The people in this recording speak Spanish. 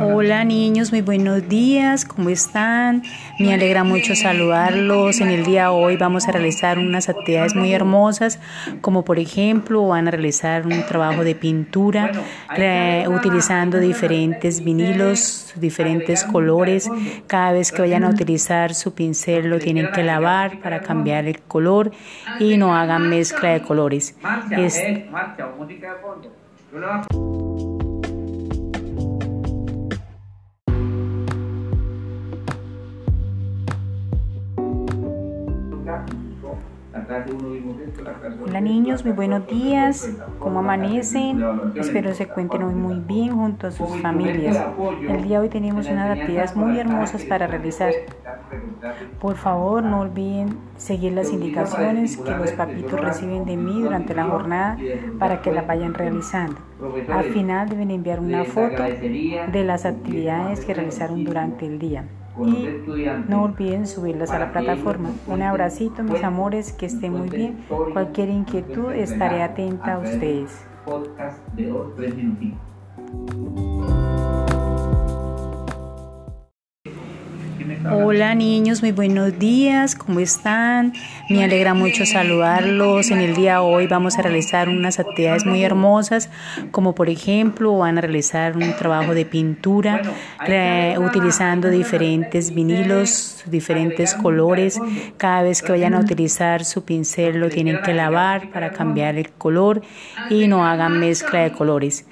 Hola niños, muy buenos días, ¿cómo están? Me alegra mucho saludarlos. En el día de hoy vamos a realizar unas actividades muy hermosas, como por ejemplo van a realizar un trabajo de pintura utilizando diferentes vinilos, diferentes colores. Cada vez que vayan a utilizar su pincel lo tienen que lavar para cambiar el color y no hagan mezcla de colores. Hola niños, muy buenos días. ¿Cómo amanecen? Espero se encuentren hoy muy bien junto a sus familias. El día de hoy tenemos unas actividades muy hermosas para realizar. Por favor, no olviden seguir las indicaciones que los papitos reciben de mí durante la jornada para que las vayan realizando. Al final deben enviar una foto de las actividades que realizaron durante el día y no olviden subirlas a la plataforma. Un abracito, mis amores, que estén muy bien. Cualquier inquietud estaré atenta a ustedes. Hola niños, muy buenos días, ¿cómo están? Me alegra mucho saludarlos. En el día de hoy vamos a realizar unas actividades muy hermosas, como por ejemplo van a realizar un trabajo de pintura utilizando diferentes vinilos, diferentes colores. Cada vez que vayan a utilizar su pincel lo tienen que lavar para cambiar el color y no hagan mezcla de colores.